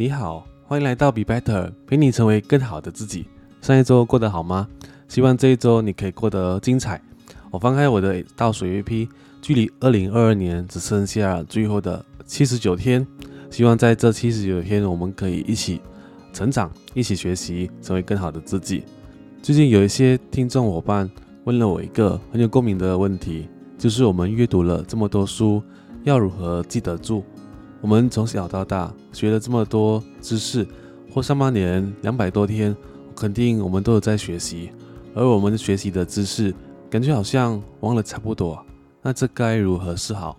你好，欢迎来到 Be Better，陪你成为更好的自己。上一周过得好吗？希望这一周你可以过得精彩。我翻开我的倒数 AP，距离二零二二年只剩下最后的七十九天。希望在这七十九天，我们可以一起成长，一起学习，成为更好的自己。最近有一些听众伙伴问了我一个很有共鸣的问题，就是我们阅读了这么多书，要如何记得住？我们从小到大学了这么多知识，或上半年两百多天，肯定我们都有在学习。而我们学习的知识，感觉好像忘了差不多。那这该如何是好？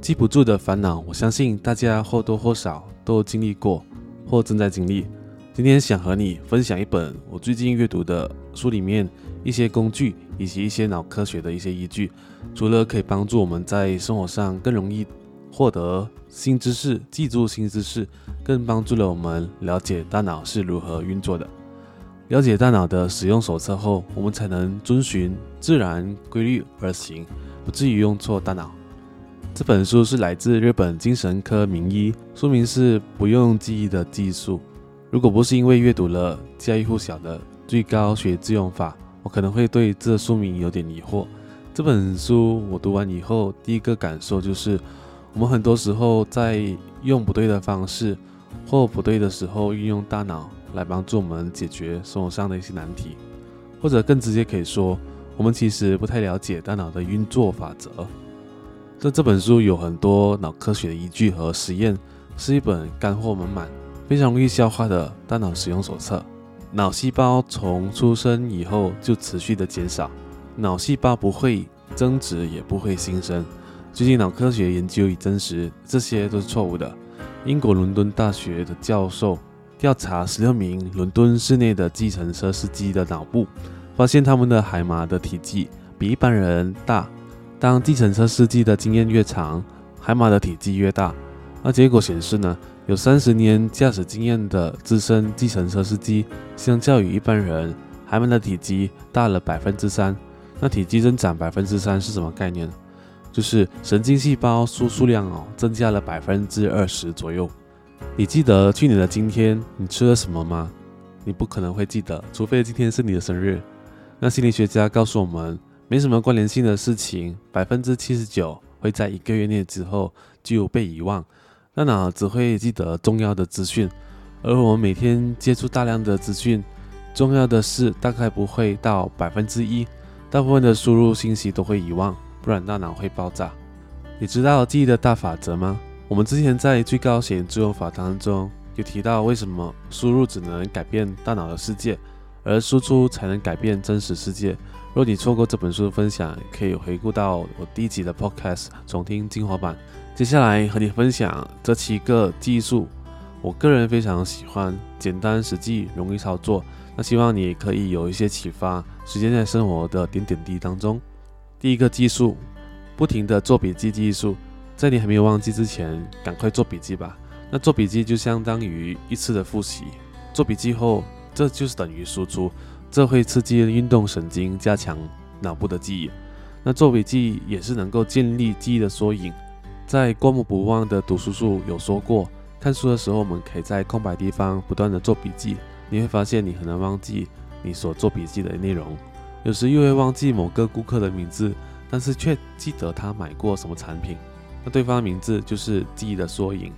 记不住的烦恼，我相信大家或多或少都经历过，或正在经历。今天想和你分享一本我最近阅读的书里面一些工具，以及一些脑科学的一些依据。除了可以帮助我们在生活上更容易获得。新知识，记住新知识，更帮助了我们了解大脑是如何运作的。了解大脑的使用手册后，我们才能遵循自然规律而行，不至于用错大脑。这本书是来自日本精神科名医，书名是《不用记忆的技术》。如果不是因为阅读了家喻户晓的最高学自用法，我可能会对这书名有点疑惑。这本书我读完以后，第一个感受就是。我们很多时候在用不对的方式，或不对的时候运用大脑来帮助我们解决生活上的一些难题，或者更直接可以说，我们其实不太了解大脑的运作法则。这这本书有很多脑科学的依据和实验，是一本干货满满、非常容易消化的大脑使用手册。脑细胞从出生以后就持续的减少，脑细胞不会增殖，也不会新生。最近脑科学研究已证实，这些都是错误的。英国伦敦大学的教授调查十六名伦敦市内的计程车司机的脑部，发现他们的海马的体积比一般人大。当计程车司机的经验越长，海马的体积越大。那结果显示呢，有三十年驾驶经验的资深计程车司机，相较于一般人，海马的体积大了百分之三。那体积增长百分之三是什么概念呢？就是神经细胞数数量哦，增加了百分之二十左右。你记得去年的今天你吃了什么吗？你不可能会记得，除非今天是你的生日。那心理学家告诉我们，没什么关联性的事情，百分之七十九会在一个月内之后就被遗忘。大脑只会记得重要的资讯，而我们每天接触大量的资讯，重要的事大概不会到百分之一，大部分的输入信息都会遗忘。不然大脑会爆炸。你知道记忆的大法则吗？我们之前在最高显自用法当中有提到，为什么输入只能改变大脑的世界，而输出才能改变真实世界。若你错过这本书的分享，可以回顾到我第一集的 Podcast 重听精华版。接下来和你分享这七个技术，我个人非常喜欢，简单实际，容易操作。那希望你可以有一些启发，实践在生活的点点滴滴当中。第一个技术，不停的做笔记技术，在你还没有忘记之前，赶快做笔记吧。那做笔记就相当于一次的复习，做笔记后，这就是等于输出，这会刺激运动神经，加强脑部的记忆。那做笔记也是能够建立记忆的缩影。在过目不忘的读书术有说过，看书的时候，我们可以在空白地方不断的做笔记，你会发现你很难忘记你所做笔记的内容。有时又会忘记某个顾客的名字，但是却记得他买过什么产品。那对方的名字就是记忆的缩影。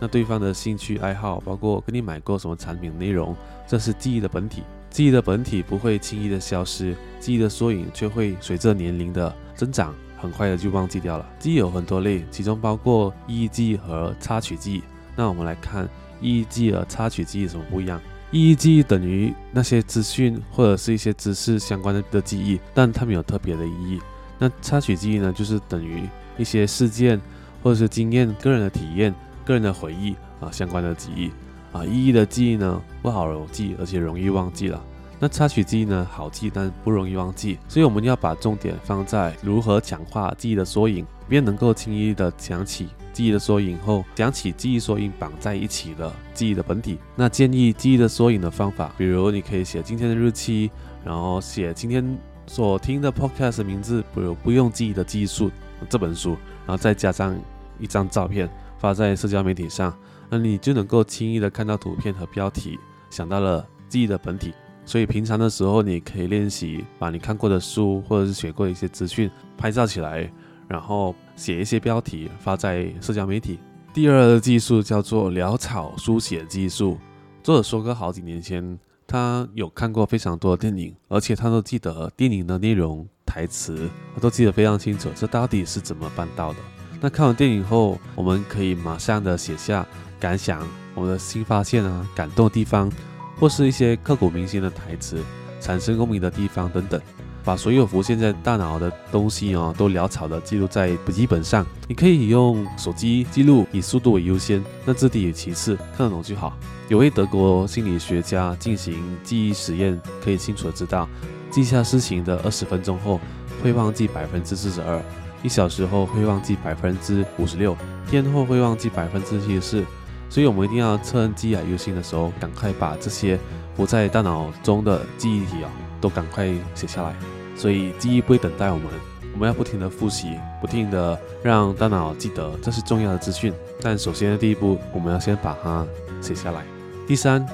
那对方的兴趣爱好，包括跟你买过什么产品内容，这是记忆的本体。记忆的本体不会轻易的消失，记忆的缩影却会随着年龄的增长，很快的就忘记掉了。记忆有很多类，其中包括意义记忆和插曲记忆。那我们来看意义记忆和插曲记忆有什么不一样？意义记忆等于那些资讯或者是一些知识相关的的记忆，但它没有特别的意义。那插曲记忆呢，就是等于一些事件或者是经验、个人的体验、个人的回忆啊相关的记忆啊。意义的记忆呢不好记，而且容易忘记了。那插曲记忆呢好记，但不容易忘记。所以我们要把重点放在如何强化记忆的缩影，便能够轻易的想起。记忆的缩影后，想起记忆缩影绑在一起的记忆的本体。那建议记忆的缩影的方法，比如你可以写今天的日期，然后写今天所听的 podcast 名字，比如不用记忆的技术这本书，然后再加上一张照片发在社交媒体上，那你就能够轻易的看到图片和标题，想到了记忆的本体。所以平常的时候，你可以练习把你看过的书或者是学过的一些资讯拍照起来，然后写一些标题发在社交媒体。第二个技术叫做潦草书写技术。作者说过，好几年前他有看过非常多的电影，而且他都记得电影的内容、台词，他都记得非常清楚。这到底是怎么办到的？那看完电影后，我们可以马上的写下感想、我们的新发现啊、感动的地方。或是一些刻骨铭心的台词，产生共鸣的地方等等，把所有浮现在大脑的东西哦，都潦草的记录在笔记本上。你可以用手机记录，以速度为优先，那字体其次，看得懂就好。有位德国心理学家进行记忆实验，可以清楚的知道，记下事情的二十分钟后，会忘记百分之四十二；一小时后会忘记百分之五十六；天后会忘记百分之七十四。所以，我们一定要趁记忆犹新的时候，赶快把这些不在大脑中的记忆体啊，都赶快写下来。所以，记忆不会等待我们，我们要不停的复习，不停的让大脑记得这是重要的资讯。但首先的第一步，我们要先把它写下来。第三，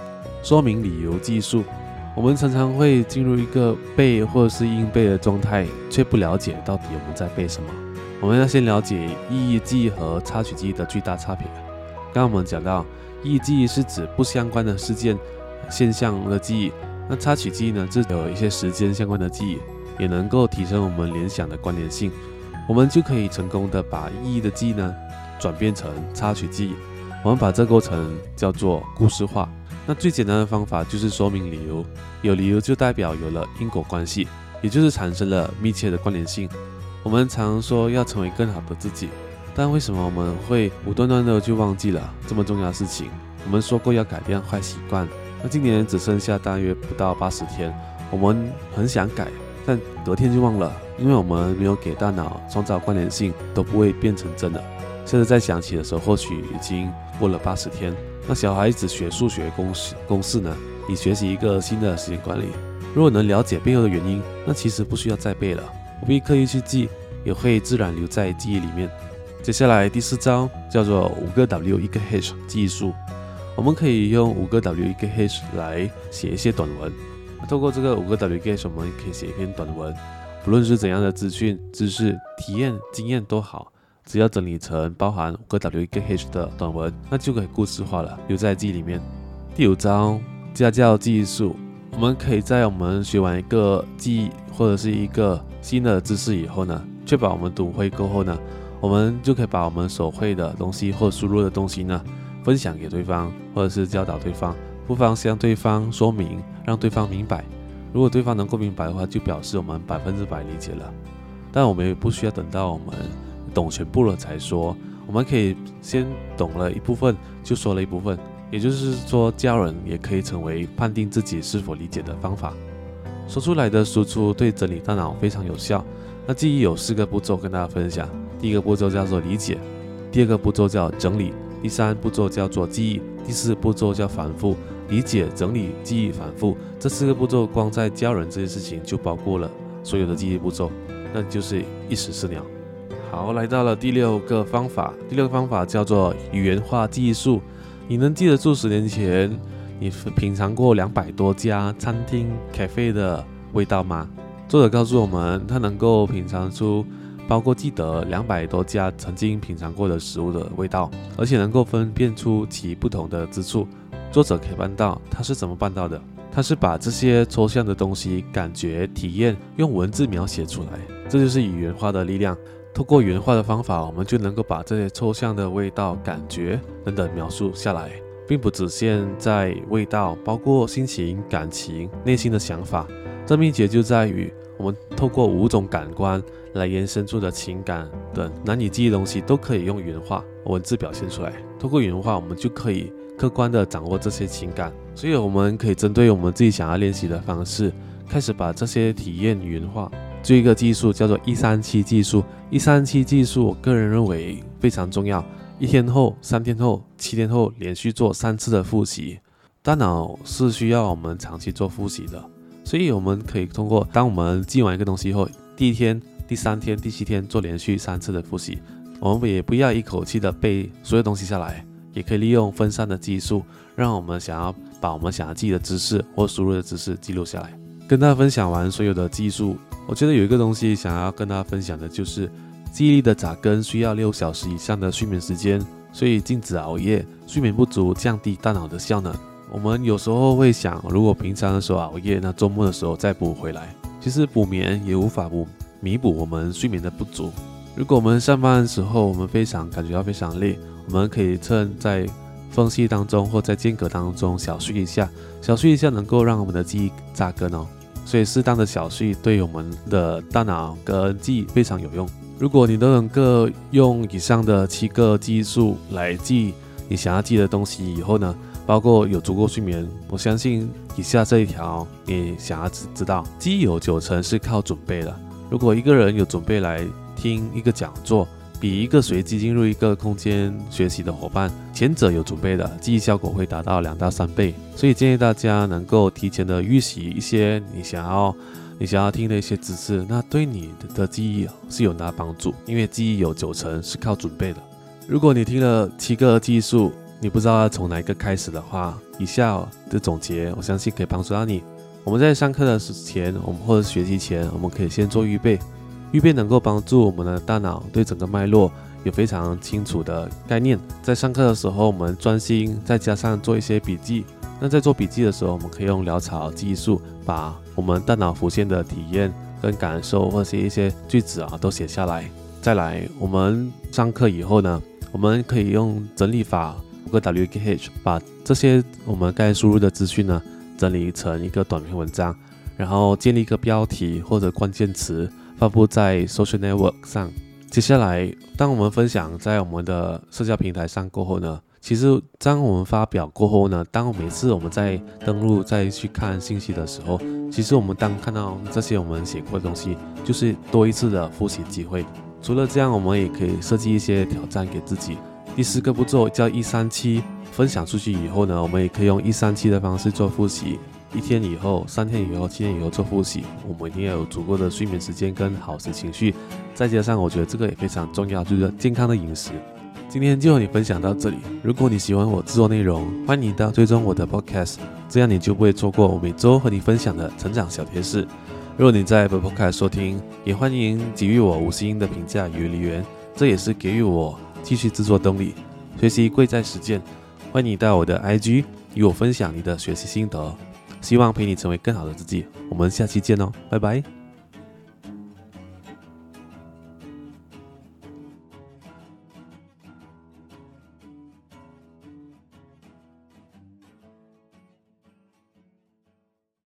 说明理由技术。我们常常会进入一个背或者是硬背的状态，却不了解到底我们在背什么。我们要先了解意义记忆和插曲记忆的巨大差别。刚刚我们讲到，意义记忆是指不相关的事件、现象的记忆。那插曲记忆呢，是有一些时间相关的记忆，也能够提升我们联想的关联性。我们就可以成功的把意义的记忆呢，转变成插曲记忆。我们把这过程叫做故事化。那最简单的方法就是说明理由，有理由就代表有了因果关系，也就是产生了密切的关联性。我们常说要成为更好的自己。但为什么我们会无端端的就忘记了这么重要的事情？我们说过要改变坏习惯，那今年只剩下大约不到八十天，我们很想改，但隔天就忘了，因为我们没有给大脑创造关联性，都不会变成真的。现在再想起的时候，或许已经过了八十天。那小孩子学数学公式公式呢？你学习一个新的时间管理，如果能了解背后的原因，那其实不需要再背了，不必刻意去记，也会自然留在记忆里面。接下来第四招叫做五个 W 一个 H 技术，我们可以用五个 W 一个 H 来写一些短文。透过这个五个 W 一个 H，我们可以写一篇短文，不论是怎样的资讯、知识、体验、经验都好，只要整理成包含五个 W 一个 H 的短文，那就可以故事化了，留在记忆里面。第五招家教技术，我们可以在我们学完一个记忆或者是一个新的知识以后呢，确保我们读会过后呢。我们就可以把我们所会的东西或输入的东西呢，分享给对方，或者是教导对方，不妨向对方说明，让对方明白。如果对方能够明白的话，就表示我们百分之百理解了。但我们也不需要等到我们懂全部了才说，我们可以先懂了一部分就说了一部分。也就是说，教人也可以成为判定自己是否理解的方法。说出来的输出对整理大脑非常有效。那记忆有四个步骤跟大家分享。第一个步骤叫做理解，第二个步骤叫整理，第三步骤叫做记忆，第四步骤叫反复。理解、整理、记忆、反复这四个步骤，光在教人这件事情就包括了所有的记忆步骤，那就是一石四鸟。好，来到了第六个方法，第六个方法叫做语言化记忆术。你能记得住十年前你品尝过两百多家餐厅、咖啡的味道吗？作者告诉我们，他能够品尝出。包括记得两百多家曾经品尝过的食物的味道，而且能够分辨出其不同的之处。作者可以办到，他是怎么办到的？他是把这些抽象的东西、感觉、体验用文字描写出来，这就是语言化的力量。通过语言化的方法，我们就能够把这些抽象的味道、感觉等等描述下来，并不只限在味道，包括心情、感情、内心的想法。这秘诀就在于。我们透过五种感官来延伸出的情感等难以记忆东西，都可以用语言化文字表现出来。通过语言化，我们就可以客观的掌握这些情感。所以，我们可以针对我们自己想要练习的方式，开始把这些体验语言化。这一个技术叫做一三七技术。一三七技术，我个人认为非常重要。一天后、三天后、七天后，连续做三次的复习。大脑是需要我们长期做复习的。所以我们可以通过，当我们记完一个东西后，第一天、第三天、第七天做连续三次的复习。我们也不要一口气的背所有东西下来，也可以利用分散的技术，让我们想要把我们想要记的知识或输入的知识记录下来。跟大家分享完所有的技术，我觉得有一个东西想要跟大家分享的就是，记忆力的扎根需要六小时以上的睡眠时间，所以禁止熬夜，睡眠不足降低大脑的效能。我们有时候会想，如果平常的时候熬夜，那周末的时候再补回来，其实补眠也无法补弥补我们睡眠的不足。如果我们上班的时候，我们非常感觉到非常累，我们可以趁在缝隙当中或在间隔当中小睡一下，小睡一下能够让我们的记忆扎根哦。所以适当的小睡对我们的大脑跟记忆非常有用。如果你都能够用以上的七个技术来记你想要记的东西以后呢，包括有足够睡眠，我相信以下这一条你想要知知道，记忆有九成是靠准备的。如果一个人有准备来。听一个讲座，比一个随机进入一个空间学习的伙伴，前者有准备的记忆效果会达到两到三倍。所以建议大家能够提前的预习一些你想要你想要听的一些知识，那对你的记忆是有大帮助。因为记忆有九成是靠准备的。如果你听了七个技术，你不知道要从哪一个开始的话，以下的总结我相信可以帮助到你。我们在上课的时前，我们或者学习前，我们可以先做预备。预备能够帮助我们的大脑对整个脉络有非常清楚的概念。在上课的时候，我们专心，再加上做一些笔记。那在做笔记的时候，我们可以用潦草记忆术，把我们大脑浮现的体验跟感受，或者是一些句子啊，都写下来。再来，我们上课以后呢，我们可以用整理法个 W K H，把这些我们该输入的资讯呢，整理成一个短篇文章，然后建立一个标题或者关键词。发布在 social network 上。接下来，当我们分享在我们的社交平台上过后呢，其实当我们发表过后呢，当每次我们在登录再去看信息的时候，其实我们当看到这些我们写过的东西，就是多一次的复习机会。除了这样，我们也可以设计一些挑战给自己。第四个步骤叫一三七，分享出去以后呢，我们也可以用一三七的方式做复习。一天以后、三天以后、七天以后做复习，我们一定要有足够的睡眠时间跟好的情绪，再加上我觉得这个也非常重要，就是健康的饮食。今天就和你分享到这里。如果你喜欢我制作内容，欢迎到追踪我的 podcast，这样你就不会错过我每周和你分享的成长小贴士。如果你在 podcast 收听，也欢迎给予我五星的评价与留言，这也是给予我继续制作动力。学习贵在实践，欢迎你到我的 IG 与我分享你的学习心得。希望陪你成为更好的自己，我们下期见哦，拜拜。